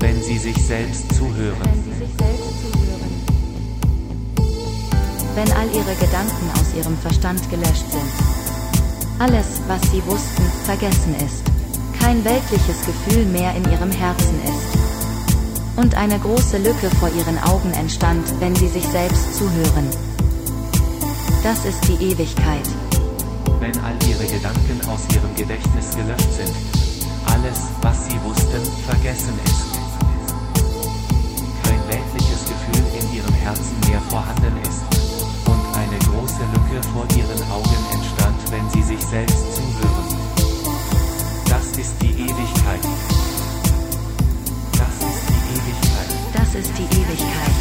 Wenn sie sich selbst zuhören. Wenn all ihre Gedanken aus ihrem Verstand gelöscht sind. Alles, was sie wussten, vergessen ist. Kein weltliches Gefühl mehr in ihrem Herzen ist. Und eine große Lücke vor ihren Augen entstand, wenn sie sich selbst zuhören. Das ist die Ewigkeit. Wenn all ihre Gedanken aus ihrem Gedächtnis gelöscht sind. Alles, was sie wussten, vorhanden ist. Und eine große Lücke vor ihren Augen entstand, wenn sie sich selbst zuhören. Das ist die Ewigkeit. Das ist die Ewigkeit. Das ist die Ewigkeit.